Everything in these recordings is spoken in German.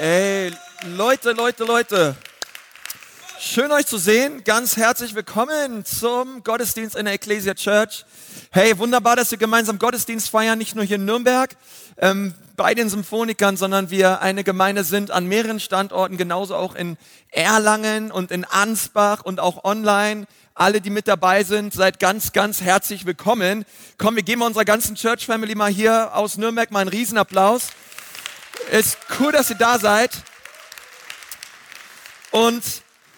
Ey, Leute, Leute, Leute. Schön euch zu sehen. Ganz herzlich willkommen zum Gottesdienst in der Ecclesia Church. Hey, wunderbar, dass wir gemeinsam Gottesdienst feiern, nicht nur hier in Nürnberg ähm, bei den Symphonikern, sondern wir eine Gemeinde sind an mehreren Standorten, genauso auch in Erlangen und in Ansbach und auch online. Alle, die mit dabei sind, seid ganz, ganz herzlich willkommen. Komm, wir geben unserer ganzen Church Family mal hier aus Nürnberg mal einen Riesenapplaus. Ist cool, dass ihr da seid. Und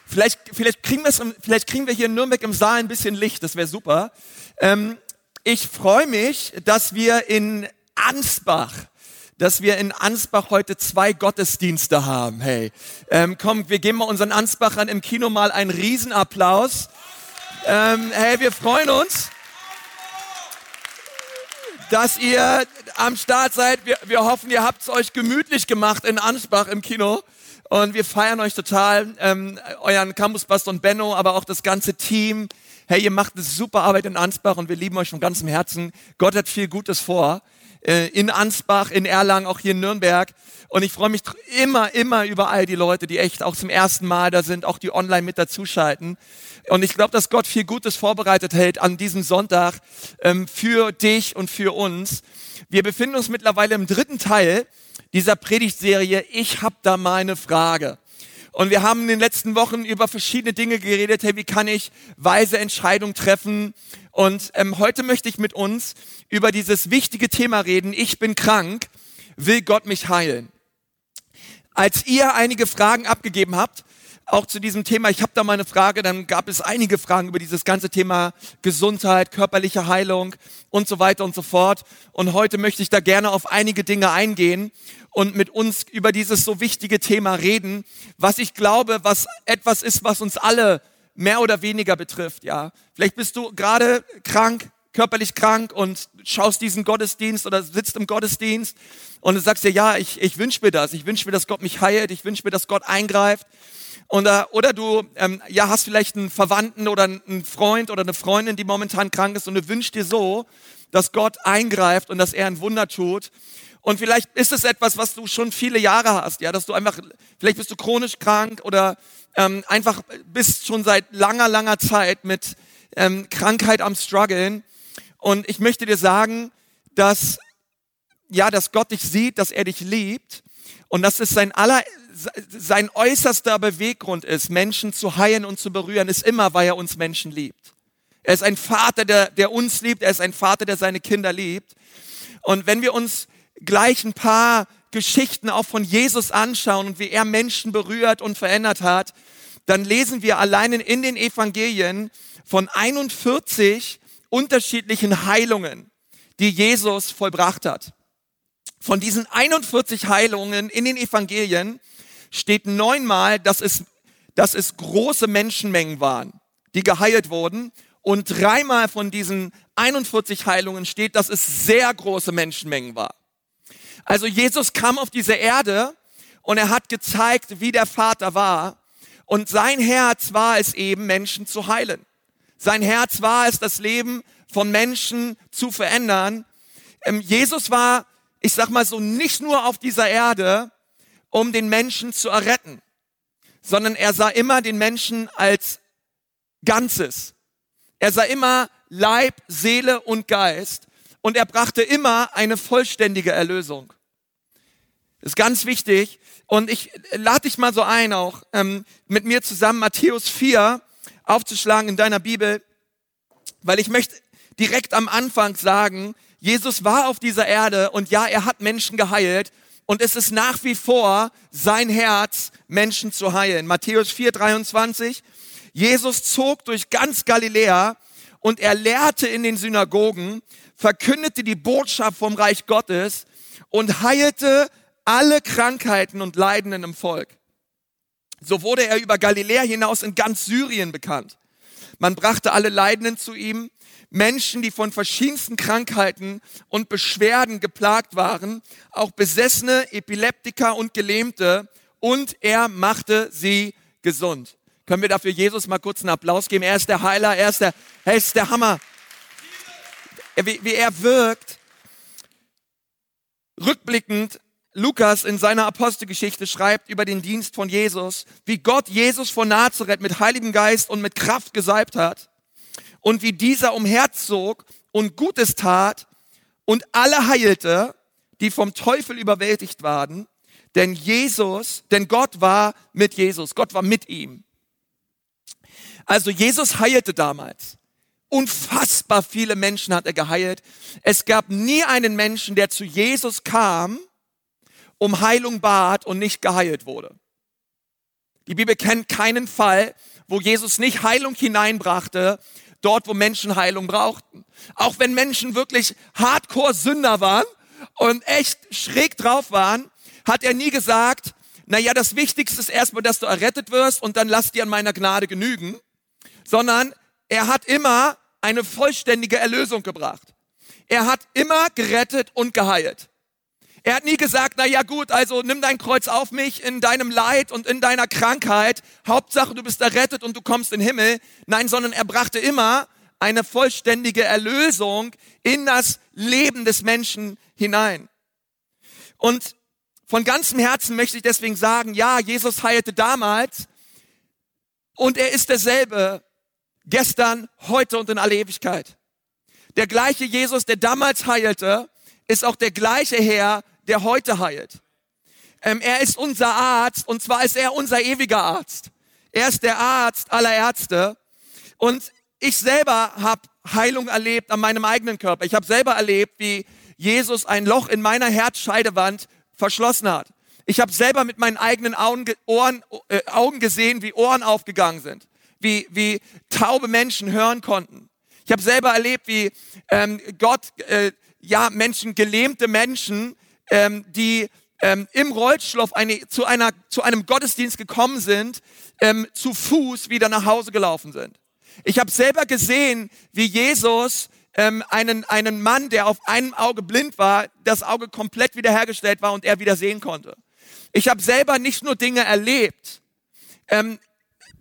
vielleicht, vielleicht, kriegen vielleicht kriegen wir hier in Nürnberg im Saal ein bisschen Licht, das wäre super. Ähm, ich freue mich, dass wir in Ansbach, dass wir in Ansbach heute zwei Gottesdienste haben. Hey, ähm, komm, wir geben mal unseren Ansbachern im Kino mal einen Riesenapplaus. Ähm, hey, wir freuen uns dass ihr am Start seid. Wir, wir hoffen, ihr habt es euch gemütlich gemacht in Ansbach im Kino. Und wir feiern euch total, ähm, euren Campusbast und Benno, aber auch das ganze Team. Hey, ihr macht eine super Arbeit in Ansbach und wir lieben euch von ganzem Herzen. Gott hat viel Gutes vor. Äh, in Ansbach, in Erlangen, auch hier in Nürnberg. Und ich freue mich immer, immer über all die Leute, die echt auch zum ersten Mal da sind, auch die online mit dazuschalten. Und ich glaube, dass Gott viel Gutes vorbereitet hält an diesem Sonntag ähm, für dich und für uns. Wir befinden uns mittlerweile im dritten Teil dieser Predigtserie. Ich habe da mal eine Frage. Und wir haben in den letzten Wochen über verschiedene Dinge geredet. Hey, wie kann ich weise Entscheidungen treffen? Und ähm, heute möchte ich mit uns über dieses wichtige Thema reden. Ich bin krank. Will Gott mich heilen? Als ihr einige Fragen abgegeben habt, auch zu diesem Thema, ich habe da mal eine Frage, dann gab es einige Fragen über dieses ganze Thema Gesundheit, körperliche Heilung und so weiter und so fort. Und heute möchte ich da gerne auf einige Dinge eingehen und mit uns über dieses so wichtige Thema reden, was ich glaube, was etwas ist, was uns alle mehr oder weniger betrifft, ja. Vielleicht bist du gerade krank, körperlich krank und schaust diesen Gottesdienst oder sitzt im Gottesdienst und sagst dir, ja, ich, ich wünsche mir das, ich wünsche mir, dass Gott mich heilt, ich wünsche mir, dass Gott eingreift. Und, äh, oder du ähm, ja, hast vielleicht einen Verwandten oder einen Freund oder eine Freundin, die momentan krank ist und du wünschst dir so, dass Gott eingreift und dass er ein Wunder tut. Und vielleicht ist es etwas, was du schon viele Jahre hast, ja, dass du einfach, vielleicht bist du chronisch krank oder ähm, einfach bist schon seit langer, langer Zeit mit ähm, Krankheit am struggeln. Und ich möchte dir sagen, dass ja, dass Gott dich sieht, dass er dich liebt und dass es sein aller sein äußerster Beweggrund ist, Menschen zu heilen und zu berühren, ist immer, weil er uns Menschen liebt. Er ist ein Vater, der, der uns liebt. Er ist ein Vater, der seine Kinder liebt. Und wenn wir uns gleich ein paar Geschichten auch von Jesus anschauen und wie er Menschen berührt und verändert hat, dann lesen wir allein in den Evangelien von 41 unterschiedlichen Heilungen, die Jesus vollbracht hat. Von diesen 41 Heilungen in den Evangelien steht neunmal, dass es, dass es große Menschenmengen waren, die geheilt wurden. Und dreimal von diesen 41 Heilungen steht, dass es sehr große Menschenmengen war. Also Jesus kam auf diese Erde und er hat gezeigt, wie der Vater war. Und sein Herz war es eben, Menschen zu heilen. Sein Herz war es, das Leben von Menschen zu verändern. Ähm, Jesus war, ich sag mal so, nicht nur auf dieser Erde, um den Menschen zu erretten, sondern er sah immer den Menschen als Ganzes. Er sah immer Leib, Seele und Geist und er brachte immer eine vollständige Erlösung. Das ist ganz wichtig und ich lade dich mal so ein, auch ähm, mit mir zusammen Matthäus 4 aufzuschlagen in deiner Bibel, weil ich möchte direkt am Anfang sagen, Jesus war auf dieser Erde und ja, er hat Menschen geheilt und es ist nach wie vor sein Herz, Menschen zu heilen. Matthäus 4, 23. Jesus zog durch ganz Galiläa und er lehrte in den Synagogen, verkündete die Botschaft vom Reich Gottes und heilte alle Krankheiten und Leidenden im Volk. So wurde er über Galiläa hinaus in ganz Syrien bekannt. Man brachte alle Leidenden zu ihm Menschen, die von verschiedensten Krankheiten und Beschwerden geplagt waren, auch Besessene, Epileptiker und Gelähmte, und er machte sie gesund. Können wir dafür Jesus mal kurz einen Applaus geben? Er ist der Heiler, er ist der, er ist der Hammer. Wie, wie er wirkt. Rückblickend Lukas in seiner Apostelgeschichte schreibt über den Dienst von Jesus, wie Gott Jesus von Nazareth mit Heiligem Geist und mit Kraft gesalbt hat und wie dieser umherzog und Gutes tat und alle heilte, die vom Teufel überwältigt waren, denn Jesus, denn Gott war mit Jesus, Gott war mit ihm. Also Jesus heilte damals. Unfassbar viele Menschen hat er geheilt. Es gab nie einen Menschen, der zu Jesus kam, um Heilung bat und nicht geheilt wurde. Die Bibel kennt keinen Fall, wo Jesus nicht Heilung hineinbrachte, dort wo Menschen Heilung brauchten. Auch wenn Menschen wirklich Hardcore-Sünder waren und echt schräg drauf waren, hat er nie gesagt, na ja, das Wichtigste ist erstmal, dass du errettet wirst und dann lass dir an meiner Gnade genügen, sondern er hat immer eine vollständige Erlösung gebracht. Er hat immer gerettet und geheilt. Er hat nie gesagt, na ja gut, also nimm dein Kreuz auf mich in deinem Leid und in deiner Krankheit. Hauptsache, du bist errettet und du kommst in den Himmel. Nein, sondern er brachte immer eine vollständige Erlösung in das Leben des Menschen hinein. Und von ganzem Herzen möchte ich deswegen sagen, ja, Jesus heilte damals und er ist derselbe gestern, heute und in alle Ewigkeit. Der gleiche Jesus, der damals heilte, ist auch der gleiche Herr, der heute heilt. Ähm, er ist unser Arzt und zwar ist er unser ewiger Arzt. Er ist der Arzt aller Ärzte. Und ich selber habe Heilung erlebt an meinem eigenen Körper. Ich habe selber erlebt, wie Jesus ein Loch in meiner Herzscheidewand verschlossen hat. Ich habe selber mit meinen eigenen Augen, Ohren, äh, Augen gesehen, wie Ohren aufgegangen sind, wie, wie taube Menschen hören konnten. Ich habe selber erlebt, wie ähm, Gott äh, ja Menschen, gelähmte Menschen ähm, die ähm, im Rollstuhl eine, zu, einer, zu einem Gottesdienst gekommen sind, ähm, zu Fuß wieder nach Hause gelaufen sind. Ich habe selber gesehen, wie Jesus ähm, einen, einen Mann, der auf einem Auge blind war, das Auge komplett wiederhergestellt war und er wieder sehen konnte. Ich habe selber nicht nur Dinge erlebt ähm,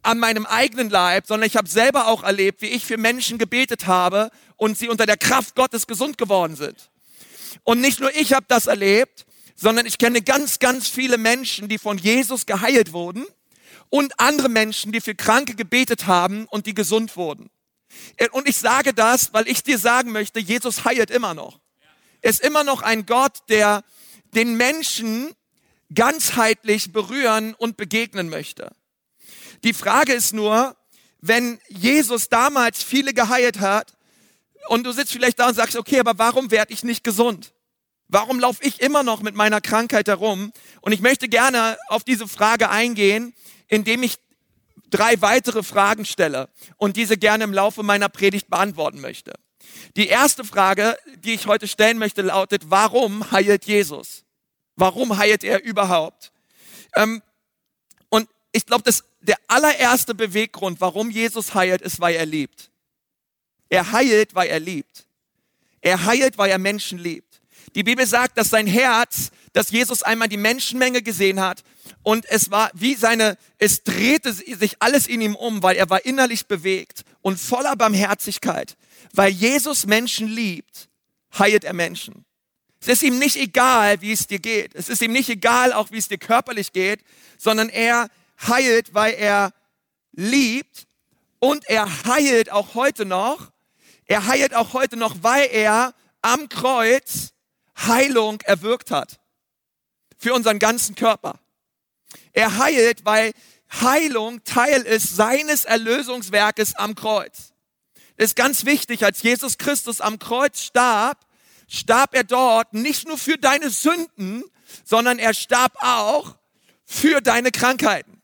an meinem eigenen Leib, sondern ich habe selber auch erlebt, wie ich für Menschen gebetet habe und sie unter der Kraft Gottes gesund geworden sind. Und nicht nur ich habe das erlebt, sondern ich kenne ganz, ganz viele Menschen, die von Jesus geheilt wurden und andere Menschen, die für Kranke gebetet haben und die gesund wurden. Und ich sage das, weil ich dir sagen möchte, Jesus heilt immer noch. Er ist immer noch ein Gott, der den Menschen ganzheitlich berühren und begegnen möchte. Die Frage ist nur, wenn Jesus damals viele geheilt hat, und du sitzt vielleicht da und sagst, okay, aber warum werde ich nicht gesund? Warum laufe ich immer noch mit meiner Krankheit herum? Und ich möchte gerne auf diese Frage eingehen, indem ich drei weitere Fragen stelle und diese gerne im Laufe meiner Predigt beantworten möchte. Die erste Frage, die ich heute stellen möchte, lautet, warum heilt Jesus? Warum heilt er überhaupt? Ähm, und ich glaube, der allererste Beweggrund, warum Jesus heilt, ist, weil er liebt. Er heilt, weil er liebt. Er heilt, weil er Menschen liebt. Die Bibel sagt, dass sein Herz, dass Jesus einmal die Menschenmenge gesehen hat und es war wie seine, es drehte sich alles in ihm um, weil er war innerlich bewegt und voller Barmherzigkeit. Weil Jesus Menschen liebt, heilt er Menschen. Es ist ihm nicht egal, wie es dir geht. Es ist ihm nicht egal, auch wie es dir körperlich geht, sondern er heilt, weil er liebt und er heilt auch heute noch er heilt auch heute noch, weil er am Kreuz Heilung erwirkt hat. Für unseren ganzen Körper. Er heilt, weil Heilung Teil ist seines Erlösungswerkes am Kreuz. Das ist ganz wichtig, als Jesus Christus am Kreuz starb, starb er dort nicht nur für deine Sünden, sondern er starb auch für deine Krankheiten.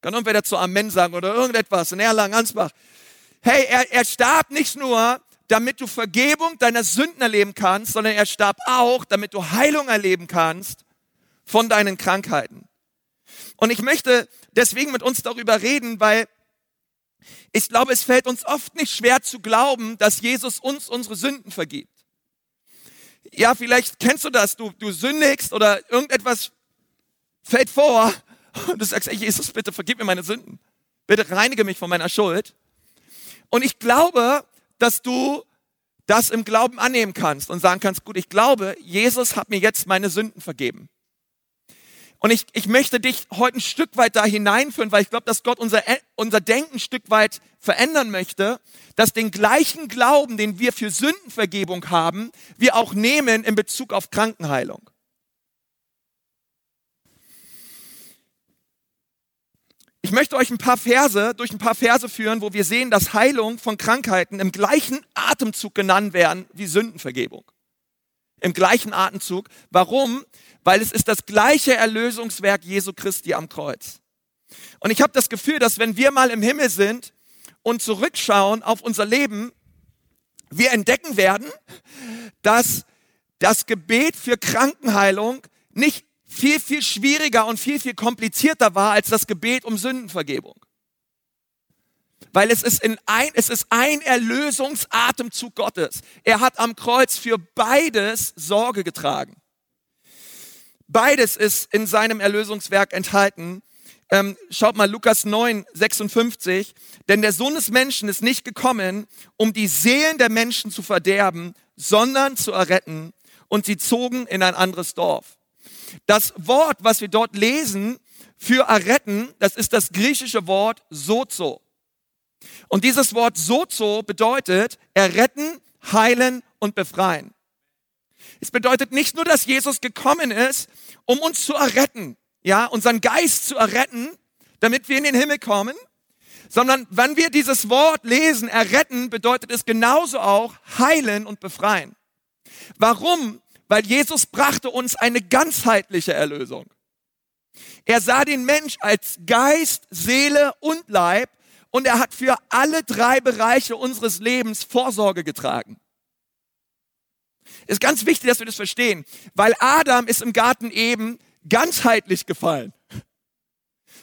Kann irgendwer dazu Amen sagen oder irgendetwas in Erlangen-Ansbach? Hey, er, er starb nicht nur, damit du Vergebung deiner Sünden erleben kannst, sondern er starb auch, damit du Heilung erleben kannst von deinen Krankheiten. Und ich möchte deswegen mit uns darüber reden, weil ich glaube, es fällt uns oft nicht schwer zu glauben, dass Jesus uns unsere Sünden vergibt. Ja, vielleicht kennst du das, du, du sündigst oder irgendetwas fällt vor und du sagst, ey, Jesus, bitte vergib mir meine Sünden. Bitte reinige mich von meiner Schuld. Und ich glaube, dass du das im Glauben annehmen kannst und sagen kannst, gut, ich glaube, Jesus hat mir jetzt meine Sünden vergeben. Und ich, ich möchte dich heute ein Stück weit da hineinführen, weil ich glaube, dass Gott unser, unser Denken ein Stück weit verändern möchte, dass den gleichen Glauben, den wir für Sündenvergebung haben, wir auch nehmen in Bezug auf Krankenheilung. Ich möchte euch ein paar Verse, durch ein paar Verse führen, wo wir sehen, dass Heilung von Krankheiten im gleichen Atemzug genannt werden wie Sündenvergebung. Im gleichen Atemzug. Warum? Weil es ist das gleiche Erlösungswerk Jesu Christi am Kreuz. Und ich habe das Gefühl, dass wenn wir mal im Himmel sind und zurückschauen auf unser Leben, wir entdecken werden, dass das Gebet für Krankenheilung nicht viel, viel schwieriger und viel, viel komplizierter war als das Gebet um Sündenvergebung. Weil es ist, in ein, es ist ein Erlösungsatemzug Gottes. Er hat am Kreuz für beides Sorge getragen. Beides ist in seinem Erlösungswerk enthalten. Ähm, schaut mal Lukas 9, 56. Denn der Sohn des Menschen ist nicht gekommen, um die Seelen der Menschen zu verderben, sondern zu erretten. Und sie zogen in ein anderes Dorf. Das Wort, was wir dort lesen für erretten, das ist das griechische Wort sozo. Und dieses Wort sozo bedeutet erretten, heilen und befreien. Es bedeutet nicht nur, dass Jesus gekommen ist, um uns zu erretten, ja, unseren Geist zu erretten, damit wir in den Himmel kommen, sondern wenn wir dieses Wort lesen, erretten, bedeutet es genauso auch heilen und befreien. Warum? Weil Jesus brachte uns eine ganzheitliche Erlösung. Er sah den Mensch als Geist, Seele und Leib und er hat für alle drei Bereiche unseres Lebens Vorsorge getragen. Ist ganz wichtig, dass wir das verstehen, weil Adam ist im Garten eben ganzheitlich gefallen.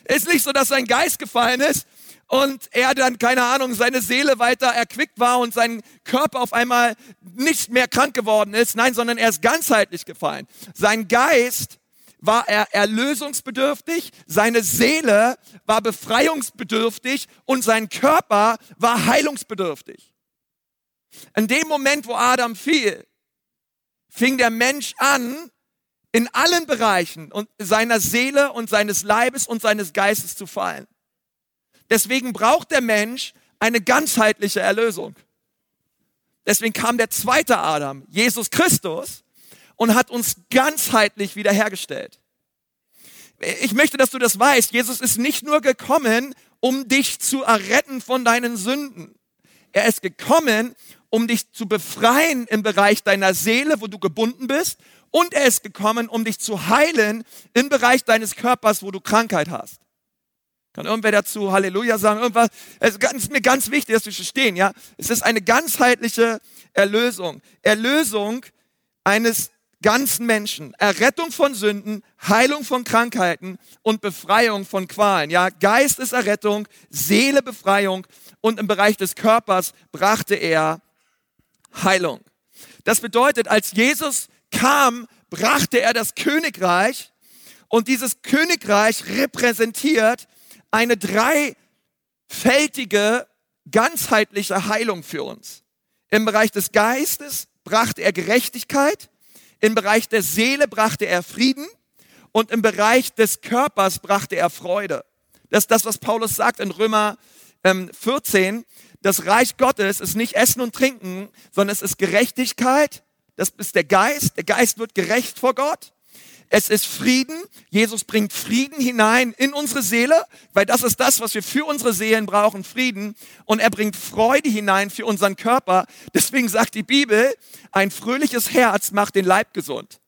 Ist nicht so, dass sein Geist gefallen ist und er dann, keine Ahnung, seine Seele weiter erquickt war und sein Körper auf einmal nicht mehr krank geworden ist. Nein, sondern er ist ganzheitlich gefallen. Sein Geist war er erlösungsbedürftig, seine Seele war befreiungsbedürftig und sein Körper war heilungsbedürftig. In dem Moment, wo Adam fiel, fing der Mensch an, in allen Bereichen seiner Seele und seines Leibes und seines Geistes zu fallen. Deswegen braucht der Mensch eine ganzheitliche Erlösung. Deswegen kam der zweite Adam, Jesus Christus, und hat uns ganzheitlich wiederhergestellt. Ich möchte, dass du das weißt. Jesus ist nicht nur gekommen, um dich zu erretten von deinen Sünden. Er ist gekommen, um dich zu befreien im Bereich deiner Seele, wo du gebunden bist. Und er ist gekommen, um dich zu heilen im Bereich deines Körpers, wo du Krankheit hast. Kann irgendwer dazu Halleluja sagen? Irgendwas? Es ist mir ganz wichtig, dass wir verstehen, ja. Es ist eine ganzheitliche Erlösung. Erlösung eines ganzen Menschen. Errettung von Sünden, Heilung von Krankheiten und Befreiung von Qualen. Ja, Geist ist Errettung, Seele Befreiung und im Bereich des Körpers brachte er Heilung. Das bedeutet, als Jesus kam, brachte er das Königreich und dieses Königreich repräsentiert eine dreifältige, ganzheitliche Heilung für uns. Im Bereich des Geistes brachte er Gerechtigkeit, im Bereich der Seele brachte er Frieden und im Bereich des Körpers brachte er Freude. Das ist das, was Paulus sagt in Römer ähm, 14. Das Reich Gottes ist nicht Essen und Trinken, sondern es ist Gerechtigkeit. Das ist der Geist. Der Geist wird gerecht vor Gott. Es ist Frieden. Jesus bringt Frieden hinein in unsere Seele, weil das ist das, was wir für unsere Seelen brauchen, Frieden. Und er bringt Freude hinein für unseren Körper. Deswegen sagt die Bibel, ein fröhliches Herz macht den Leib gesund.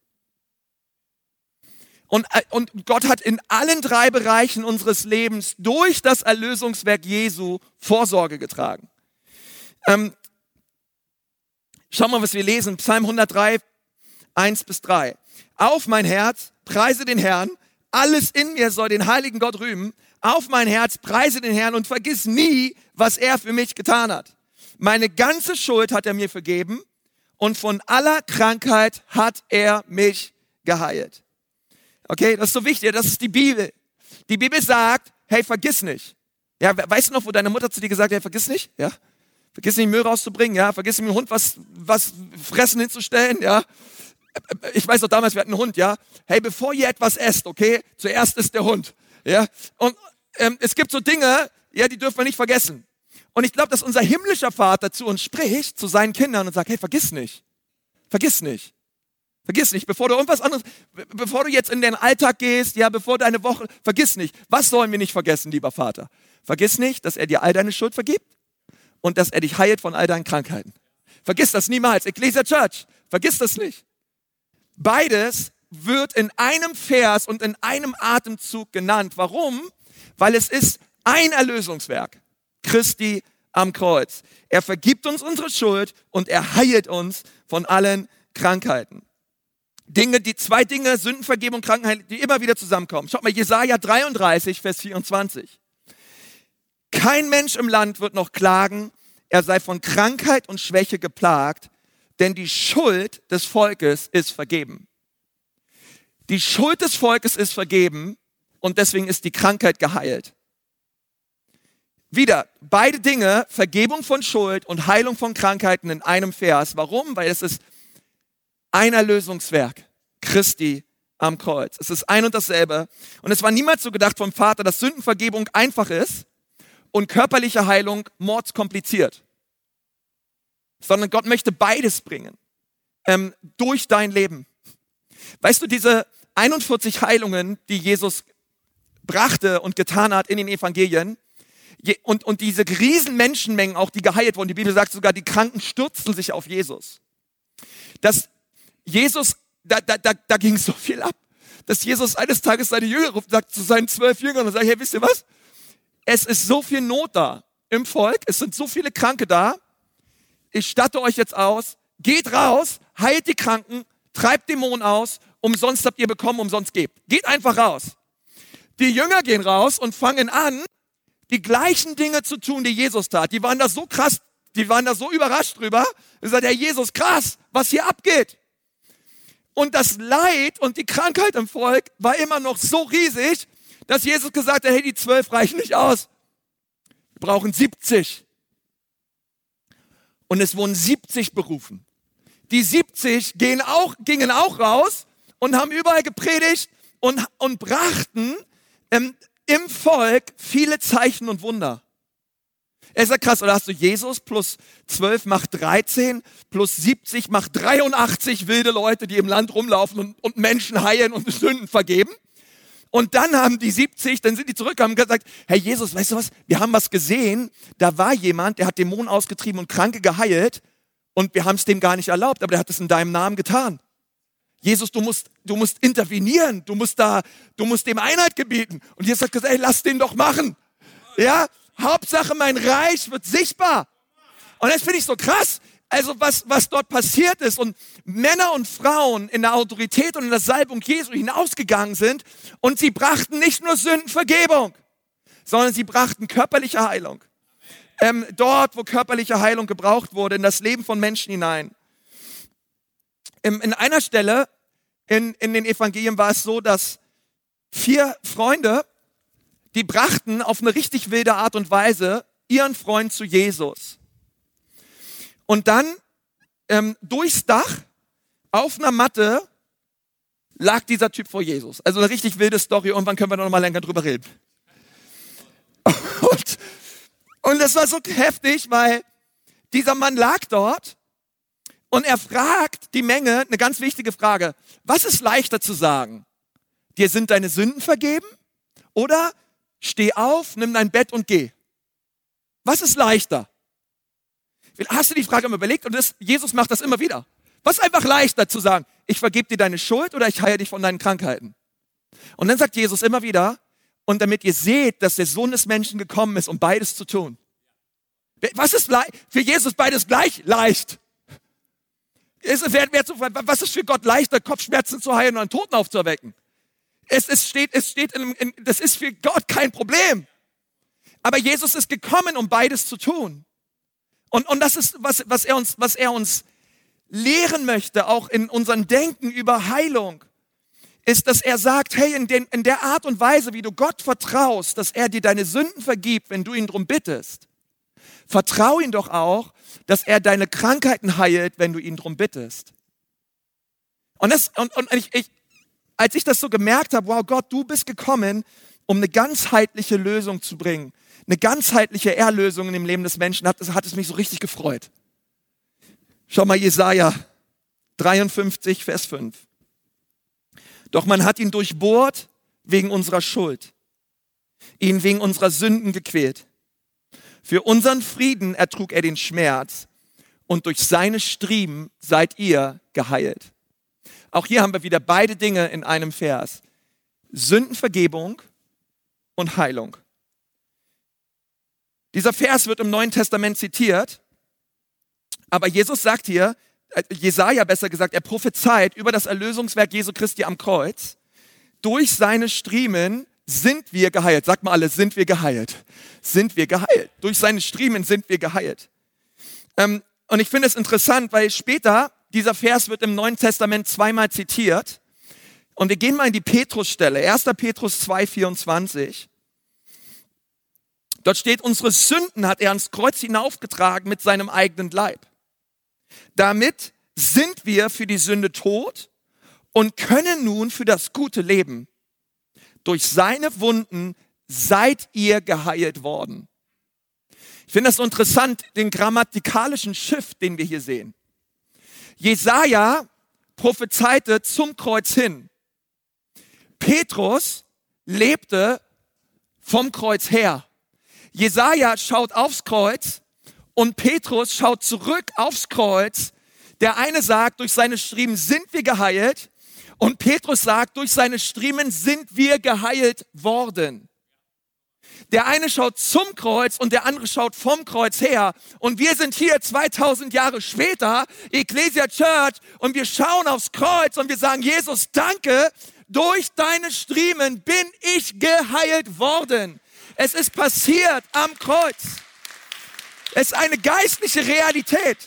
Und, äh, und Gott hat in allen drei Bereichen unseres Lebens durch das Erlösungswerk Jesu Vorsorge getragen. Ähm, schau mal, was wir lesen. Psalm 103, 1 bis 3. Auf mein Herz, preise den Herrn. Alles in mir soll den heiligen Gott rühmen. Auf mein Herz, preise den Herrn und vergiss nie, was er für mich getan hat. Meine ganze Schuld hat er mir vergeben und von aller Krankheit hat er mich geheilt. Okay, das ist so wichtig, das ist die Bibel. Die Bibel sagt, hey, vergiss nicht. Ja, weißt du noch, wo deine Mutter zu dir gesagt hat, hey, vergiss nicht? Ja, vergiss nicht Müll rauszubringen, ja, vergiss nicht dem Hund was, was fressen hinzustellen, ja ich weiß doch damals, wir hatten einen Hund, ja. Hey, bevor ihr etwas esst, okay, zuerst ist der Hund, ja. Und ähm, es gibt so Dinge, ja, die dürfen wir nicht vergessen. Und ich glaube, dass unser himmlischer Vater zu uns spricht, zu seinen Kindern und sagt, hey, vergiss nicht, vergiss nicht. Vergiss nicht, bevor du irgendwas anderes, bevor du jetzt in den Alltag gehst, ja, bevor deine Woche, vergiss nicht. Was sollen wir nicht vergessen, lieber Vater? Vergiss nicht, dass er dir all deine Schuld vergibt und dass er dich heilt von all deinen Krankheiten. Vergiss das niemals. Ecclesia Church, vergiss das nicht. Beides wird in einem Vers und in einem Atemzug genannt. Warum? Weil es ist ein Erlösungswerk. Christi am Kreuz. Er vergibt uns unsere Schuld und er heilt uns von allen Krankheiten. Dinge, die zwei Dinge, Sündenvergebung, Krankheit, die immer wieder zusammenkommen. Schaut mal, Jesaja 33, Vers 24. Kein Mensch im Land wird noch klagen, er sei von Krankheit und Schwäche geplagt, denn die Schuld des Volkes ist vergeben. Die Schuld des Volkes ist vergeben und deswegen ist die Krankheit geheilt. Wieder, beide Dinge, Vergebung von Schuld und Heilung von Krankheiten in einem Vers. Warum? Weil es ist ein Erlösungswerk Christi am Kreuz. Es ist ein und dasselbe. Und es war niemals so gedacht vom Vater, dass Sündenvergebung einfach ist und körperliche Heilung mordskompliziert. Sondern Gott möchte beides bringen ähm, durch dein Leben. Weißt du, diese 41 Heilungen, die Jesus brachte und getan hat in den Evangelien, und, und diese riesen Menschenmengen auch, die geheilt wurden, die Bibel sagt sogar, die Kranken stürzten sich auf Jesus. Das Jesus, da, da, da, da ging so viel ab, dass Jesus eines Tages seine Jünger ruft, sagt zu seinen zwölf Jüngern und sagt, hey, wisst ihr was? Es ist so viel Not da im Volk, es sind so viele Kranke da. Ich statte euch jetzt aus, geht raus, heilt die Kranken, treibt Dämonen aus, umsonst habt ihr bekommen, umsonst gebt. Geht einfach raus. Die Jünger gehen raus und fangen an, die gleichen Dinge zu tun, die Jesus tat. Die waren da so krass, die waren da so überrascht drüber. Sie sagt, Herr Jesus, krass, was hier abgeht. Und das Leid und die Krankheit im Volk war immer noch so riesig, dass Jesus gesagt hat, hey, die zwölf reichen nicht aus. Wir brauchen 70. Und es wurden 70 berufen. Die 70 gehen auch, gingen auch raus und haben überall gepredigt und, und brachten ähm, im Volk viele Zeichen und Wunder. Er sagt krass, oder hast du Jesus plus 12 macht 13, plus 70 macht 83 wilde Leute, die im Land rumlaufen und, und Menschen heilen und Sünden vergeben. Und dann haben die 70, dann sind die zurück, haben gesagt, Herr Jesus, weißt du was, wir haben was gesehen, da war jemand, der hat Dämonen ausgetrieben und Kranke geheilt und wir haben es dem gar nicht erlaubt, aber der hat es in deinem Namen getan. Jesus, du musst, du musst intervenieren, du musst da, du musst dem Einheit gebieten. Und Jesus hat gesagt, ey, lass den doch machen. Ja, Hauptsache mein Reich wird sichtbar. Und das finde ich so krass. Also was, was dort passiert ist und Männer und Frauen in der Autorität und in der Salbung Jesu hinausgegangen sind und sie brachten nicht nur Sündenvergebung, sondern sie brachten körperliche Heilung. Ähm, dort, wo körperliche Heilung gebraucht wurde, in das Leben von Menschen hinein. In, in einer Stelle in, in den Evangelien war es so, dass vier Freunde die brachten auf eine richtig wilde Art und Weise ihren Freund zu Jesus. Und dann ähm, durchs Dach auf einer Matte lag dieser Typ vor Jesus. Also eine richtig wilde Story. Irgendwann können wir noch mal länger drüber reden. Und, und das war so heftig, weil dieser Mann lag dort und er fragt die Menge eine ganz wichtige Frage. Was ist leichter zu sagen? Dir sind deine Sünden vergeben? Oder Steh auf, nimm dein Bett und geh. Was ist leichter? Hast du die Frage mal überlegt? Und das, Jesus macht das immer wieder. Was ist einfach leichter zu sagen? Ich vergebe dir deine Schuld oder ich heile dich von deinen Krankheiten? Und dann sagt Jesus immer wieder, und damit ihr seht, dass der Sohn des Menschen gekommen ist, um beides zu tun. Was ist für Jesus beides gleich leicht? Was ist für Gott leichter, Kopfschmerzen zu heilen und einen Toten aufzuerwecken? Es, es steht, es steht in, in, das ist für Gott kein Problem. Aber Jesus ist gekommen, um beides zu tun. Und, und das ist, was, was, er uns, was er uns lehren möchte, auch in unserem Denken über Heilung, ist, dass er sagt, hey, in, den, in der Art und Weise, wie du Gott vertraust, dass er dir deine Sünden vergibt, wenn du ihn drum bittest, vertrau ihn doch auch, dass er deine Krankheiten heilt, wenn du ihn drum bittest. Und, das, und, und ich, ich, als ich das so gemerkt habe, wow Gott, du bist gekommen, um eine ganzheitliche Lösung zu bringen, eine ganzheitliche Erlösung in dem Leben des Menschen, hat, hat es mich so richtig gefreut. Schau mal, Jesaja 53, Vers 5. Doch man hat ihn durchbohrt wegen unserer Schuld, ihn wegen unserer Sünden gequält. Für unseren Frieden ertrug er den Schmerz und durch seine Striemen seid ihr geheilt. Auch hier haben wir wieder beide Dinge in einem Vers. Sündenvergebung und Heilung. Dieser Vers wird im Neuen Testament zitiert, aber Jesus sagt hier, äh, Jesaja besser gesagt, er prophezeit über das Erlösungswerk Jesu Christi am Kreuz. Durch seine Striemen sind wir geheilt. Sagt mal alle, sind wir geheilt? Sind wir geheilt? Durch seine Striemen sind wir geheilt. Ähm, und ich finde es interessant, weil später, dieser Vers wird im Neuen Testament zweimal zitiert. Und wir gehen mal in die Petrusstelle, 1. Petrus 2, 24. Dort steht, unsere Sünden hat er ans Kreuz hinaufgetragen mit seinem eigenen Leib. Damit sind wir für die Sünde tot und können nun für das Gute leben. Durch seine Wunden seid ihr geheilt worden. Ich finde das interessant, den grammatikalischen Shift, den wir hier sehen. Jesaja prophezeite zum Kreuz hin. Petrus lebte vom Kreuz her. Jesaja schaut aufs Kreuz und Petrus schaut zurück aufs Kreuz. Der eine sagt, durch seine Striemen sind wir geheilt. Und Petrus sagt, durch seine Striemen sind wir geheilt worden. Der eine schaut zum Kreuz und der andere schaut vom Kreuz her. Und wir sind hier 2000 Jahre später, Ecclesia Church, und wir schauen aufs Kreuz und wir sagen, Jesus, danke, durch deine Striemen bin ich geheilt worden. Es ist passiert am Kreuz. Es ist eine geistliche Realität.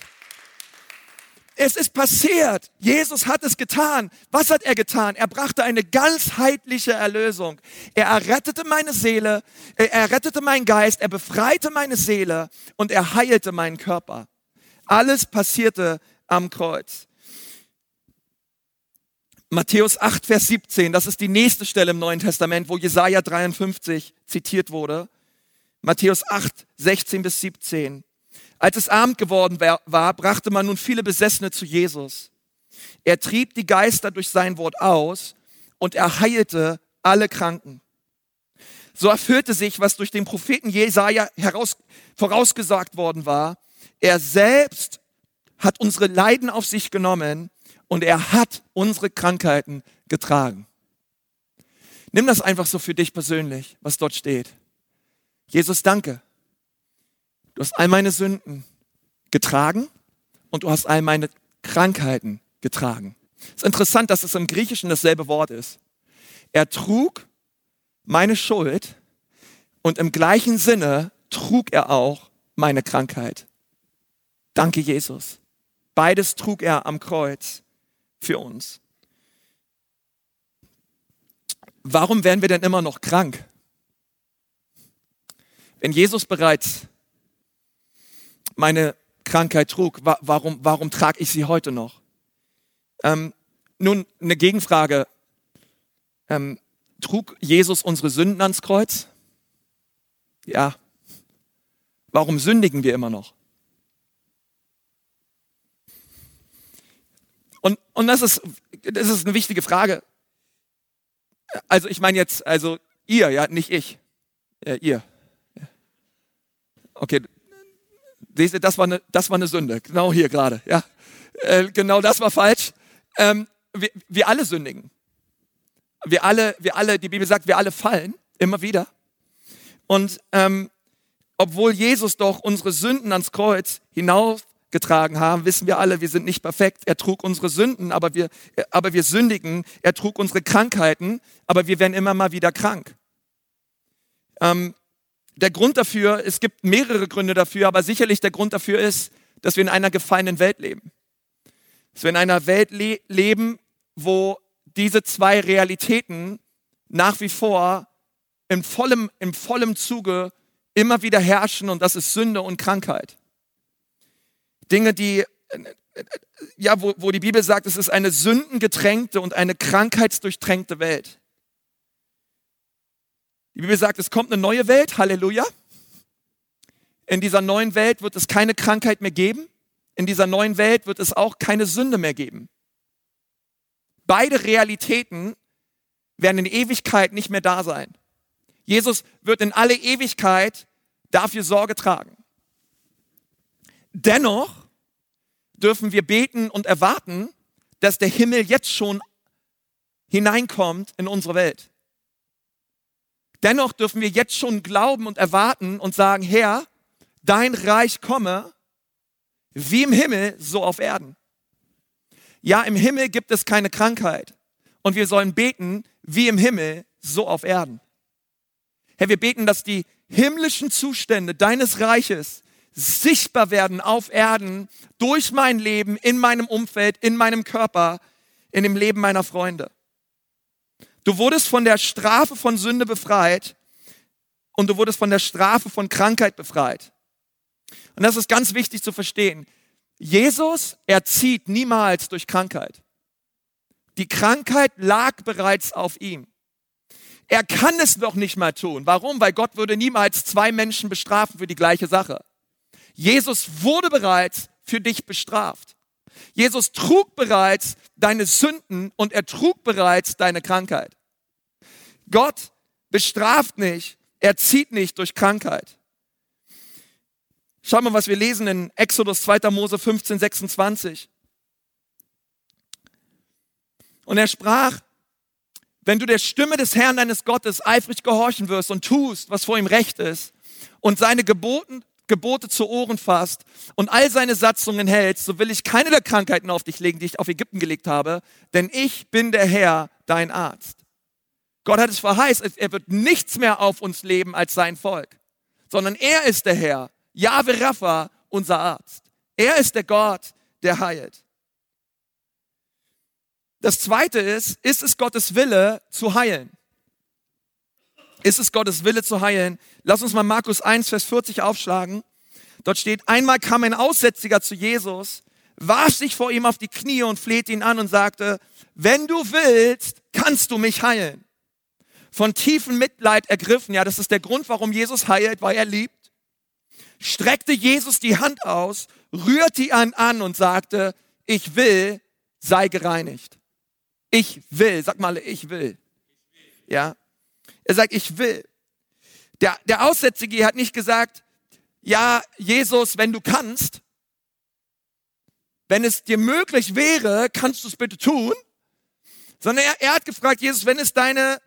Es ist passiert. Jesus hat es getan. Was hat er getan? Er brachte eine ganzheitliche Erlösung. Er errettete meine Seele, er errettete meinen Geist, er befreite meine Seele und er heilte meinen Körper. Alles passierte am Kreuz. Matthäus 8, Vers 17, das ist die nächste Stelle im Neuen Testament, wo Jesaja 53 zitiert wurde. Matthäus 8, 16 bis 17. Als es Abend geworden war, brachte man nun viele Besessene zu Jesus. Er trieb die Geister durch sein Wort aus und er heilte alle Kranken. So erfüllte sich, was durch den Propheten Jesaja heraus, vorausgesagt worden war. Er selbst hat unsere Leiden auf sich genommen und er hat unsere Krankheiten getragen. Nimm das einfach so für dich persönlich, was dort steht. Jesus, danke. Du hast all meine Sünden getragen und du hast all meine Krankheiten getragen. Es ist interessant, dass es im Griechischen dasselbe Wort ist. Er trug meine Schuld und im gleichen Sinne trug er auch meine Krankheit. Danke, Jesus. Beides trug er am Kreuz für uns. Warum werden wir denn immer noch krank? Wenn Jesus bereits meine Krankheit trug, warum, warum trage ich sie heute noch? Ähm, nun, eine Gegenfrage. Ähm, trug Jesus unsere Sünden ans Kreuz? Ja. Warum sündigen wir immer noch? Und, und das, ist, das ist eine wichtige Frage. Also ich meine jetzt, also ihr, ja, nicht ich. Äh, ihr. Okay, Seht das war eine, das war eine Sünde. Genau hier gerade. Ja, äh, genau das war falsch. Ähm, wir, wir alle sündigen. Wir alle, wir alle, die Bibel sagt, wir alle fallen immer wieder. Und ähm, obwohl Jesus doch unsere Sünden ans Kreuz hinaufgetragen haben, wissen wir alle, wir sind nicht perfekt. Er trug unsere Sünden, aber wir, aber wir sündigen. Er trug unsere Krankheiten, aber wir werden immer mal wieder krank. Ähm, der Grund dafür, es gibt mehrere Gründe dafür, aber sicherlich der Grund dafür ist, dass wir in einer gefallenen Welt leben. Dass wir in einer Welt le leben, wo diese zwei Realitäten nach wie vor im vollem, im vollem Zuge immer wieder herrschen und das ist Sünde und Krankheit. Dinge, die ja, wo, wo die Bibel sagt, es ist eine sündengetränkte und eine krankheitsdurchtränkte Welt. Die Bibel sagt, es kommt eine neue Welt, Halleluja. In dieser neuen Welt wird es keine Krankheit mehr geben. In dieser neuen Welt wird es auch keine Sünde mehr geben. Beide Realitäten werden in Ewigkeit nicht mehr da sein. Jesus wird in alle Ewigkeit dafür Sorge tragen. Dennoch dürfen wir beten und erwarten, dass der Himmel jetzt schon hineinkommt in unsere Welt. Dennoch dürfen wir jetzt schon glauben und erwarten und sagen, Herr, dein Reich komme, wie im Himmel, so auf Erden. Ja, im Himmel gibt es keine Krankheit. Und wir sollen beten, wie im Himmel, so auf Erden. Herr, wir beten, dass die himmlischen Zustände deines Reiches sichtbar werden auf Erden durch mein Leben, in meinem Umfeld, in meinem Körper, in dem Leben meiner Freunde. Du wurdest von der Strafe von Sünde befreit und du wurdest von der Strafe von Krankheit befreit. Und das ist ganz wichtig zu verstehen. Jesus erzieht niemals durch Krankheit. Die Krankheit lag bereits auf ihm. Er kann es noch nicht mal tun. Warum? Weil Gott würde niemals zwei Menschen bestrafen für die gleiche Sache. Jesus wurde bereits für dich bestraft. Jesus trug bereits deine Sünden und er trug bereits deine Krankheit. Gott bestraft nicht, er zieht nicht durch Krankheit. Schau mal, was wir lesen in Exodus 2. Mose 15, 26. Und er sprach, wenn du der Stimme des Herrn deines Gottes eifrig gehorchen wirst und tust, was vor ihm recht ist, und seine Geboten, Gebote zu Ohren fasst und all seine Satzungen hältst, so will ich keine der Krankheiten auf dich legen, die ich auf Ägypten gelegt habe, denn ich bin der Herr, dein Arzt. Gott hat es verheißt, er wird nichts mehr auf uns leben als sein Volk, sondern er ist der Herr, Jahwe Rapha, unser Arzt. Er ist der Gott, der heilt. Das zweite ist, ist es Gottes Wille zu heilen? Ist es Gottes Wille zu heilen? Lass uns mal Markus 1, Vers 40 aufschlagen. Dort steht, einmal kam ein Aussätziger zu Jesus, warf sich vor ihm auf die Knie und flehte ihn an und sagte, wenn du willst, kannst du mich heilen. Von tiefem Mitleid ergriffen, ja, das ist der Grund, warum Jesus heilt, weil er liebt, streckte Jesus die Hand aus, rührte ihn an und sagte, ich will, sei gereinigt. Ich will, sag mal, ich will. Ja. Er sagt, ich will. Der, der Aussätzige hat nicht gesagt, ja, Jesus, wenn du kannst, wenn es dir möglich wäre, kannst du es bitte tun. Sondern er, er hat gefragt, Jesus, wenn es deine,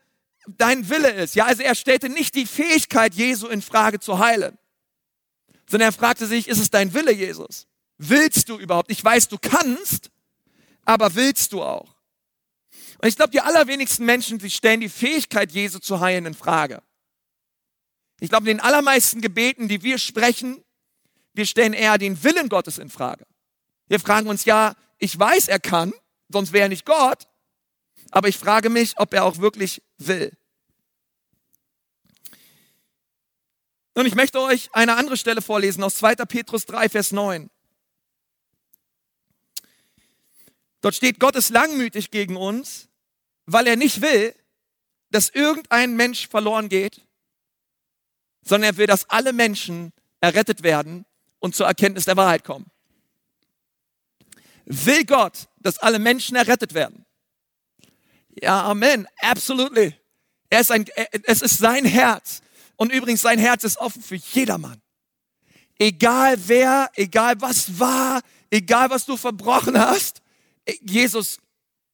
dein Wille ist. Ja, also er stellte nicht die Fähigkeit Jesu in Frage zu heilen. Sondern er fragte sich, ist es dein Wille, Jesus? Willst du überhaupt? Ich weiß, du kannst, aber willst du auch? Und ich glaube, die allerwenigsten Menschen, sie stellen die Fähigkeit, Jesu zu heilen, in Frage. Ich glaube, in den allermeisten Gebeten, die wir sprechen, wir stellen eher den Willen Gottes in Frage. Wir fragen uns ja, ich weiß, er kann, sonst wäre er nicht Gott, aber ich frage mich, ob er auch wirklich will. Und ich möchte euch eine andere Stelle vorlesen aus 2. Petrus 3, Vers 9. Dort steht, Gott ist langmütig gegen uns, weil er nicht will, dass irgendein Mensch verloren geht, sondern er will, dass alle Menschen errettet werden und zur Erkenntnis der Wahrheit kommen. Will Gott, dass alle Menschen errettet werden? Ja, Amen. Absolutely. Er ist ein, es ist sein Herz. Und übrigens, sein Herz ist offen für jedermann. Egal wer, egal was war, egal was du verbrochen hast, Jesus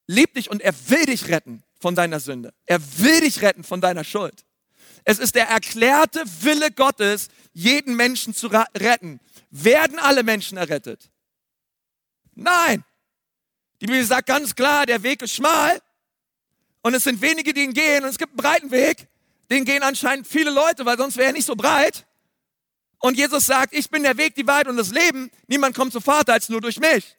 liebt dich und er will dich retten von deiner Sünde. Er will dich retten von deiner Schuld. Es ist der erklärte Wille Gottes, jeden Menschen zu retten. Werden alle Menschen errettet? Nein. Die Bibel sagt ganz klar, der Weg ist schmal und es sind wenige, die ihn gehen und es gibt einen breiten Weg. Den gehen anscheinend viele Leute, weil sonst wäre er nicht so breit. Und Jesus sagt, ich bin der Weg, die Wahrheit und das Leben. Niemand kommt zum Vater als nur durch mich.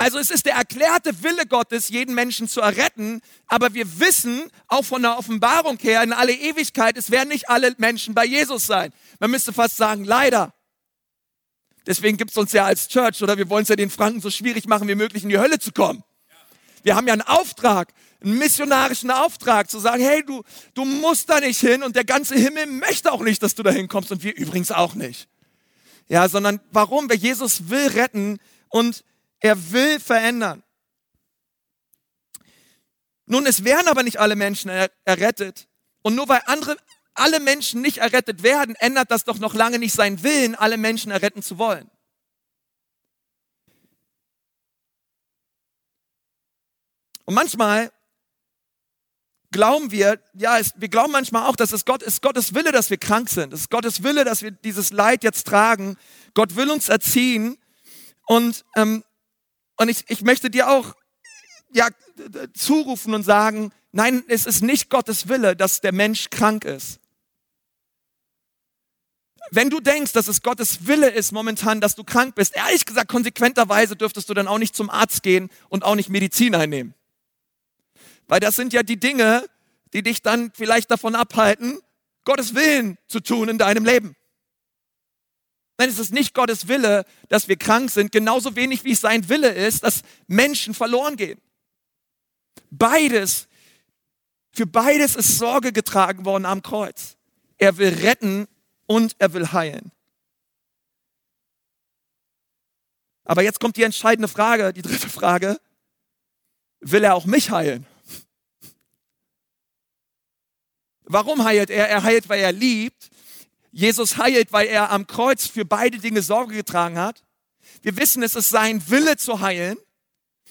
Also es ist der erklärte Wille Gottes, jeden Menschen zu erretten, aber wir wissen, auch von der Offenbarung her, in alle Ewigkeit, es werden nicht alle Menschen bei Jesus sein. Man müsste fast sagen, leider. Deswegen gibt es uns ja als Church oder wir wollen es ja den Franken so schwierig machen wie möglich in die Hölle zu kommen. Wir haben ja einen Auftrag, einen missionarischen Auftrag zu sagen, hey, du, du musst da nicht hin und der ganze Himmel möchte auch nicht, dass du da hinkommst und wir übrigens auch nicht. Ja, sondern warum? Weil Jesus will retten und er will verändern. Nun, es werden aber nicht alle Menschen er errettet. Und nur weil andere, alle Menschen nicht errettet werden, ändert das doch noch lange nicht seinen Willen, alle Menschen erretten zu wollen. Und manchmal glauben wir, ja, es, wir glauben manchmal auch, dass es Gott ist Gottes Wille, dass wir krank sind. Es ist Gottes Wille, dass wir dieses Leid jetzt tragen. Gott will uns erziehen. Und, ähm, und ich, ich möchte dir auch ja, zurufen und sagen, nein, es ist nicht Gottes Wille, dass der Mensch krank ist. Wenn du denkst, dass es Gottes Wille ist momentan, dass du krank bist, ehrlich gesagt, konsequenterweise dürftest du dann auch nicht zum Arzt gehen und auch nicht Medizin einnehmen. Weil das sind ja die Dinge, die dich dann vielleicht davon abhalten, Gottes Willen zu tun in deinem Leben. Nein, es ist nicht Gottes Wille, dass wir krank sind, genauso wenig wie es sein Wille ist, dass Menschen verloren gehen. Beides, für beides ist Sorge getragen worden am Kreuz. Er will retten und er will heilen. Aber jetzt kommt die entscheidende Frage, die dritte Frage. Will er auch mich heilen? Warum heilt er? Er heilt, weil er liebt. Jesus heilt, weil er am Kreuz für beide Dinge Sorge getragen hat. Wir wissen, es ist sein Wille zu heilen.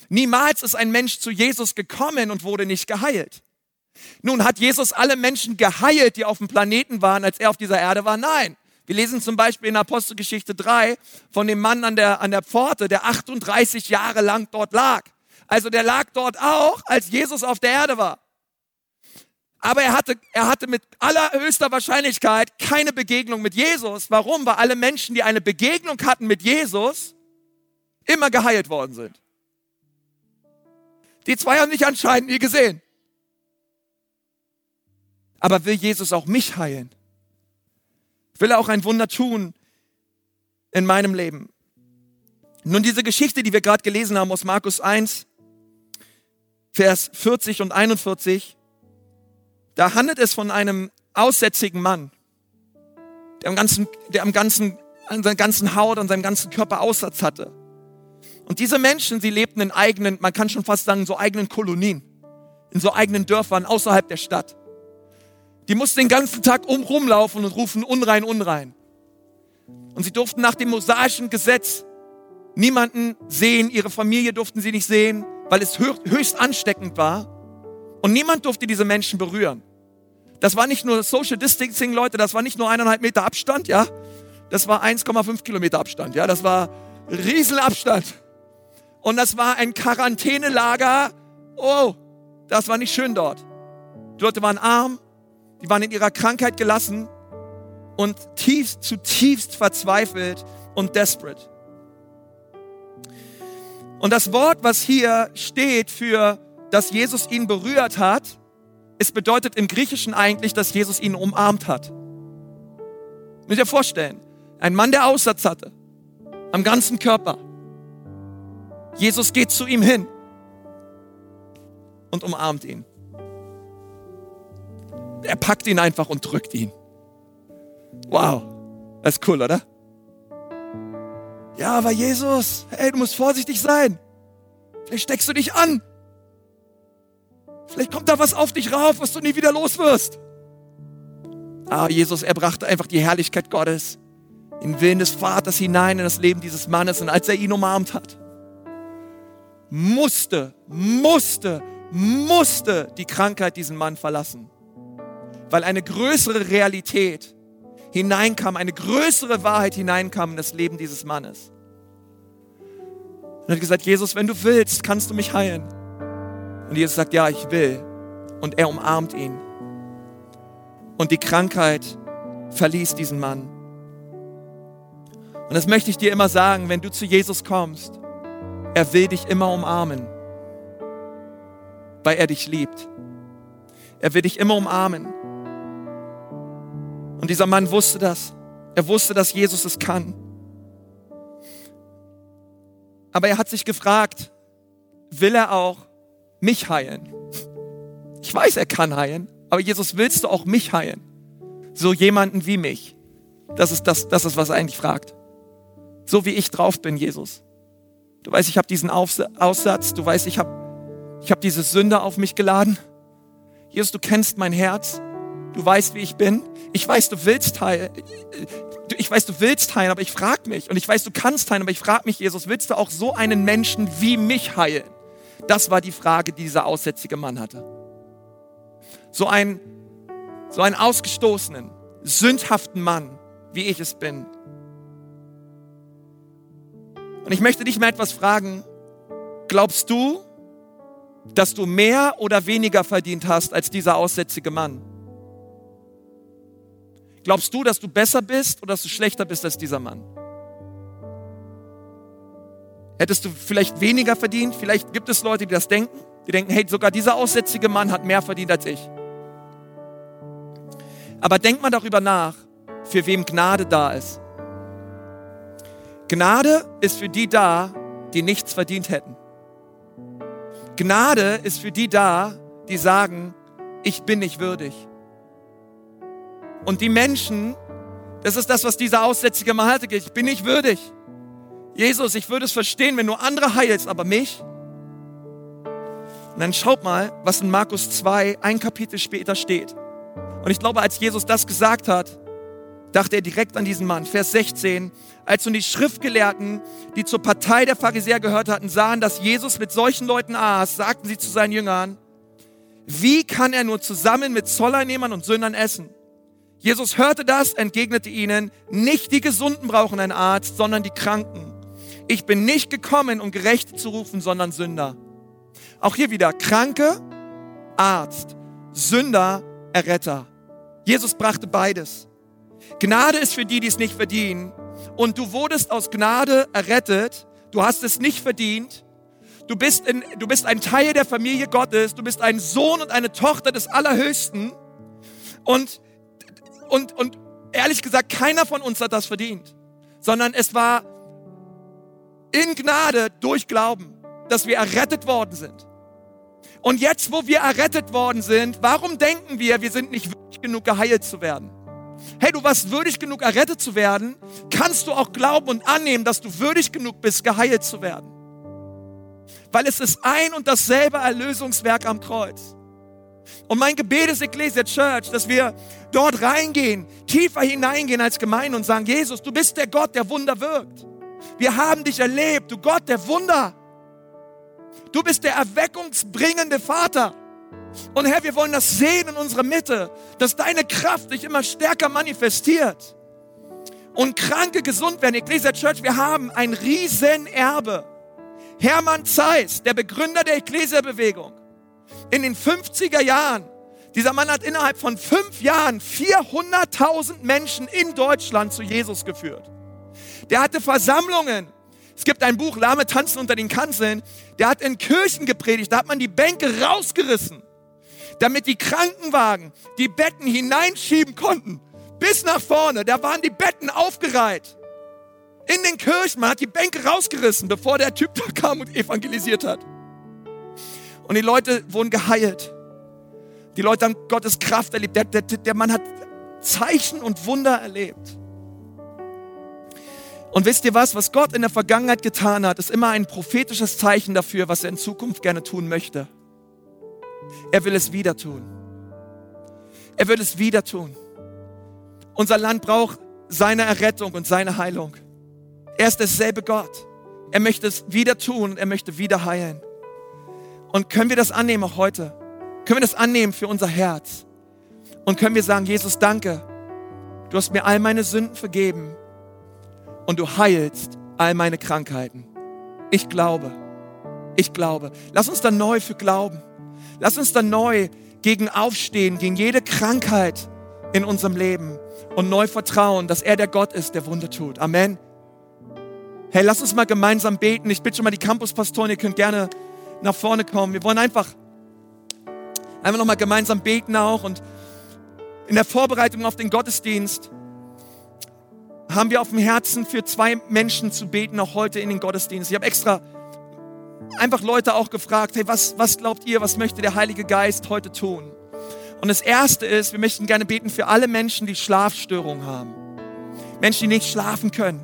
Niemals ist ein Mensch zu Jesus gekommen und wurde nicht geheilt. Nun hat Jesus alle Menschen geheilt, die auf dem Planeten waren, als er auf dieser Erde war? Nein. Wir lesen zum Beispiel in Apostelgeschichte 3 von dem Mann an der, an der Pforte, der 38 Jahre lang dort lag. Also der lag dort auch, als Jesus auf der Erde war. Aber er hatte, er hatte mit allerhöchster Wahrscheinlichkeit keine Begegnung mit Jesus. Warum? Weil alle Menschen, die eine Begegnung hatten mit Jesus, immer geheilt worden sind. Die zwei haben sich anscheinend nie gesehen. Aber will Jesus auch mich heilen? Will er auch ein Wunder tun in meinem Leben? Nun, diese Geschichte, die wir gerade gelesen haben aus Markus 1, Vers 40 und 41, da handelt es von einem aussätzigen Mann, der am ganzen, der am ganzen, an seiner ganzen Haut, an seinem ganzen Körper Aussatz hatte. Und diese Menschen, sie lebten in eigenen, man kann schon fast sagen, so eigenen Kolonien, in so eigenen Dörfern außerhalb der Stadt. Die mussten den ganzen Tag um rumlaufen und rufen unrein, unrein. Und sie durften nach dem mosaischen Gesetz niemanden sehen, ihre Familie durften sie nicht sehen, weil es höchst ansteckend war. Und niemand durfte diese Menschen berühren. Das war nicht nur Social Distancing, Leute, das war nicht nur eineinhalb Meter Abstand, ja. Das war 1,5 Kilometer Abstand, ja. Das war Riesenabstand. Und das war ein Quarantänelager. Oh, das war nicht schön dort. Die Leute waren arm, die waren in ihrer Krankheit gelassen und tiefst, zutiefst verzweifelt und desperate. Und das Wort, was hier steht für, dass Jesus ihn berührt hat, es bedeutet im Griechischen eigentlich, dass Jesus ihn umarmt hat. Müsst ihr vorstellen, ein Mann, der Aussatz hatte, am ganzen Körper. Jesus geht zu ihm hin und umarmt ihn. Er packt ihn einfach und drückt ihn. Wow, das ist cool, oder? Ja, aber Jesus, hey, du musst vorsichtig sein. Vielleicht steckst du dich an. Vielleicht kommt da was auf dich rauf, was du nie wieder los wirst. Ah, Jesus, er brachte einfach die Herrlichkeit Gottes, den Willen des Vaters hinein in das Leben dieses Mannes. Und als er ihn umarmt hat, musste, musste, musste die Krankheit diesen Mann verlassen. Weil eine größere Realität hineinkam, eine größere Wahrheit hineinkam in das Leben dieses Mannes. Und er hat gesagt, Jesus, wenn du willst, kannst du mich heilen. Und Jesus sagt, ja, ich will. Und er umarmt ihn. Und die Krankheit verließ diesen Mann. Und das möchte ich dir immer sagen, wenn du zu Jesus kommst, er will dich immer umarmen, weil er dich liebt. Er will dich immer umarmen. Und dieser Mann wusste das. Er wusste, dass Jesus es kann. Aber er hat sich gefragt, will er auch mich heilen? Ich weiß, er kann heilen, aber Jesus, willst du auch mich heilen? So jemanden wie mich. Das ist das, das ist, was er eigentlich fragt. So wie ich drauf bin, Jesus. Du weißt, ich habe diesen Aussatz, du weißt, ich habe ich hab diese Sünde auf mich geladen. Jesus, du kennst mein Herz. Du weißt, wie ich bin. Ich weiß, du willst heilen. Ich weiß, du willst heilen, aber ich frage mich. Und ich weiß, du kannst heilen, aber ich frage mich, Jesus, willst du auch so einen Menschen wie mich heilen? Das war die Frage, die dieser aussätzige Mann hatte. So ein, so einen ausgestoßenen, sündhaften Mann, wie ich es bin. Und ich möchte dich mal etwas fragen. Glaubst du, dass du mehr oder weniger verdient hast als dieser aussätzige Mann? Glaubst du, dass du besser bist oder dass du schlechter bist als dieser Mann? Hättest du vielleicht weniger verdient? Vielleicht gibt es Leute, die das denken. Die denken, hey, sogar dieser aussätzige Mann hat mehr verdient als ich. Aber denk mal darüber nach, für wem Gnade da ist. Gnade ist für die da, die nichts verdient hätten. Gnade ist für die da, die sagen, ich bin nicht würdig. Und die Menschen, das ist das, was dieser aussätzige Mann hatte, ich bin nicht würdig. Jesus, ich würde es verstehen, wenn du andere heilst, aber mich? Und dann schaut mal, was in Markus 2 ein Kapitel später steht. Und ich glaube, als Jesus das gesagt hat, dachte er direkt an diesen Mann. Vers 16. Als nun die Schriftgelehrten, die zur Partei der Pharisäer gehört hatten, sahen, dass Jesus mit solchen Leuten aß, sagten sie zu seinen Jüngern, wie kann er nur zusammen mit Zolleinnehmern und Sündern essen? Jesus hörte das, entgegnete ihnen, nicht die Gesunden brauchen einen Arzt, sondern die Kranken. Ich bin nicht gekommen, um Gerechte zu rufen, sondern Sünder. Auch hier wieder Kranke, Arzt, Sünder, Erretter. Jesus brachte beides. Gnade ist für die, die es nicht verdienen. Und du wurdest aus Gnade errettet. Du hast es nicht verdient. Du bist, in, du bist ein Teil der Familie Gottes. Du bist ein Sohn und eine Tochter des Allerhöchsten. Und, und, und ehrlich gesagt, keiner von uns hat das verdient. Sondern es war in Gnade durch Glauben, dass wir errettet worden sind. Und jetzt, wo wir errettet worden sind, warum denken wir, wir sind nicht würdig genug geheilt zu werden? Hey, du warst würdig genug errettet zu werden, kannst du auch glauben und annehmen, dass du würdig genug bist, geheilt zu werden. Weil es ist ein und dasselbe Erlösungswerk am Kreuz. Und mein Gebet ist Ecclesia Church, dass wir dort reingehen, tiefer hineingehen als Gemeinde und sagen, Jesus, du bist der Gott, der Wunder wirkt. Wir haben dich erlebt, du Gott der Wunder. Du bist der erweckungsbringende Vater. Und Herr, wir wollen das sehen in unserer Mitte, dass deine Kraft sich immer stärker manifestiert. Und Kranke gesund werden. Ecclesia Church, wir haben ein Riesenerbe. Hermann Zeiss, der Begründer der Ecclesia-Bewegung, in den 50er Jahren, dieser Mann hat innerhalb von fünf Jahren 400.000 Menschen in Deutschland zu Jesus geführt. Der hatte Versammlungen es gibt ein Buch, Lahme tanzen unter den Kanzeln. Der hat in Kirchen gepredigt. Da hat man die Bänke rausgerissen, damit die Krankenwagen die Betten hineinschieben konnten. Bis nach vorne. Da waren die Betten aufgereiht. In den Kirchen. Man hat die Bänke rausgerissen, bevor der Typ da kam und evangelisiert hat. Und die Leute wurden geheilt. Die Leute haben Gottes Kraft erlebt. Der, der, der Mann hat Zeichen und Wunder erlebt. Und wisst ihr was, was Gott in der Vergangenheit getan hat, ist immer ein prophetisches Zeichen dafür, was er in Zukunft gerne tun möchte. Er will es wieder tun. Er will es wieder tun. Unser Land braucht seine Errettung und seine Heilung. Er ist derselbe Gott. Er möchte es wieder tun und er möchte wieder heilen. Und können wir das annehmen auch heute? Können wir das annehmen für unser Herz? Und können wir sagen, Jesus, danke. Du hast mir all meine Sünden vergeben und du heilst all meine Krankheiten. Ich glaube. Ich glaube. Lass uns dann neu für glauben. Lass uns dann neu gegen aufstehen, gegen jede Krankheit in unserem Leben und neu vertrauen, dass er der Gott ist, der Wunder tut. Amen. Hey, lass uns mal gemeinsam beten. Ich bitte schon mal die Campuspastoren, ihr könnt gerne nach vorne kommen. Wir wollen einfach, einfach nochmal gemeinsam beten auch und in der Vorbereitung auf den Gottesdienst haben wir auf dem Herzen, für zwei Menschen zu beten, auch heute in den Gottesdienst. Ich habe extra einfach Leute auch gefragt, hey, was, was glaubt ihr, was möchte der Heilige Geist heute tun? Und das Erste ist, wir möchten gerne beten für alle Menschen, die Schlafstörungen haben. Menschen, die nicht schlafen können.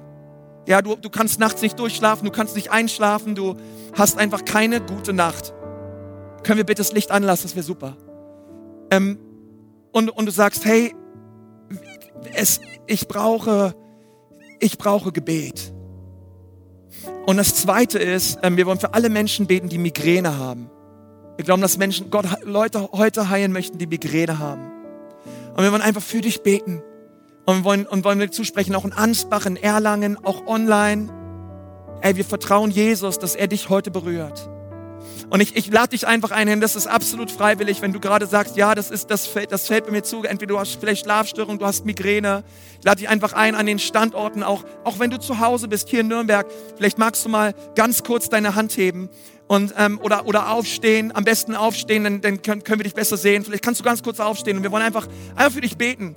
Ja, du, du kannst nachts nicht durchschlafen, du kannst nicht einschlafen, du hast einfach keine gute Nacht. Können wir bitte das Licht anlassen, das wäre super. Ähm, und, und du sagst, hey, es, ich brauche, ich brauche Gebet. Und das zweite ist, ähm, wir wollen für alle Menschen beten, die Migräne haben. Wir glauben, dass Menschen, Gott Leute heute heilen möchten, die Migräne haben. Und wir wollen einfach für dich beten. Und wir wollen, und wollen dir zusprechen, auch in Ansbach, in Erlangen, auch online. Ey, wir vertrauen Jesus, dass er dich heute berührt. Und ich, ich lade dich einfach ein, das ist absolut freiwillig, wenn du gerade sagst, ja, das, ist, das, fällt, das fällt bei mir zu, entweder du hast vielleicht Schlafstörungen, du hast Migräne. Ich lade dich einfach ein an den Standorten, auch, auch wenn du zu Hause bist, hier in Nürnberg, vielleicht magst du mal ganz kurz deine Hand heben und, ähm, oder, oder aufstehen, am besten aufstehen, dann, dann können, können wir dich besser sehen. Vielleicht kannst du ganz kurz aufstehen und wir wollen einfach, einfach für dich beten.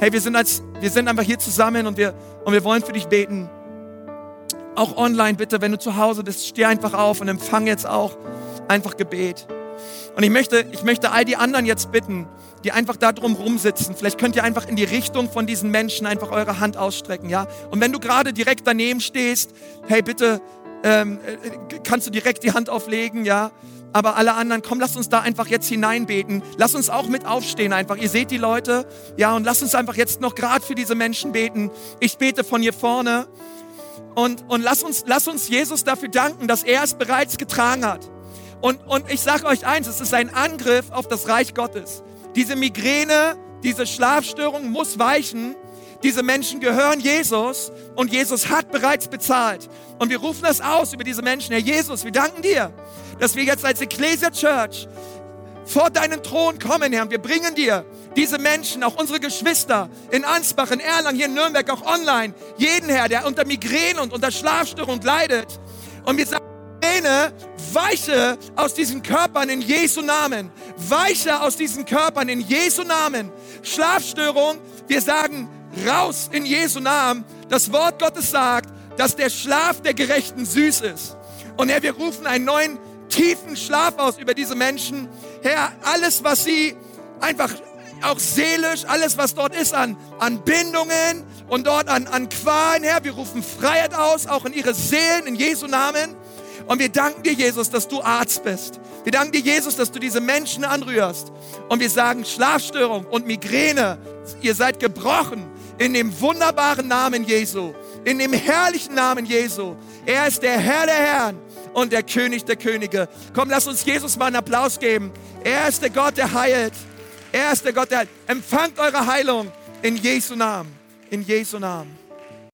Hey, wir sind, als, wir sind einfach hier zusammen und wir, und wir wollen für dich beten. Auch online bitte, wenn du zu Hause bist, steh einfach auf und empfang jetzt auch einfach Gebet. Und ich möchte, ich möchte all die anderen jetzt bitten, die einfach da drum rumsitzen. Vielleicht könnt ihr einfach in die Richtung von diesen Menschen einfach eure Hand ausstrecken, ja? Und wenn du gerade direkt daneben stehst, hey, bitte, ähm, äh, kannst du direkt die Hand auflegen, ja? Aber alle anderen, komm, lass uns da einfach jetzt hineinbeten. Lass uns auch mit aufstehen einfach. Ihr seht die Leute, ja? Und lass uns einfach jetzt noch gerade für diese Menschen beten. Ich bete von hier vorne. Und, und lass, uns, lass uns Jesus dafür danken, dass er es bereits getragen hat. Und, und ich sage euch eins, es ist ein Angriff auf das Reich Gottes. Diese Migräne, diese Schlafstörung muss weichen. Diese Menschen gehören Jesus und Jesus hat bereits bezahlt. Und wir rufen das aus über diese Menschen. Herr Jesus, wir danken dir, dass wir jetzt als Ecclesia Church vor deinen Thron kommen, Herr. Wir bringen dir diese Menschen, auch unsere Geschwister in Ansbach, in Erlangen, hier in Nürnberg, auch online, jeden Herr, der unter Migräne und unter Schlafstörung leidet. Und wir sagen, Migräne, weiche aus diesen Körpern in Jesu Namen. Weiche aus diesen Körpern in Jesu Namen. Schlafstörung, wir sagen raus in Jesu Namen. Das Wort Gottes sagt, dass der Schlaf der Gerechten süß ist. Und Herr, wir rufen einen neuen tiefen Schlaf aus über diese Menschen. Herr, alles, was sie einfach auch seelisch, alles, was dort ist an, an Bindungen und dort an, an Qualen, Herr, wir rufen Freiheit aus, auch in ihre Seelen, in Jesu Namen. Und wir danken dir, Jesus, dass du Arzt bist. Wir danken dir, Jesus, dass du diese Menschen anrührst. Und wir sagen, Schlafstörung und Migräne, ihr seid gebrochen in dem wunderbaren Namen Jesu, in dem herrlichen Namen Jesu. Er ist der Herr der Herren und der König der Könige. Komm, lass uns Jesus mal einen Applaus geben. Er ist der Gott, der heilt. Er ist der Gott, der. Empfangt eure Heilung in Jesu Namen. In Jesu Namen.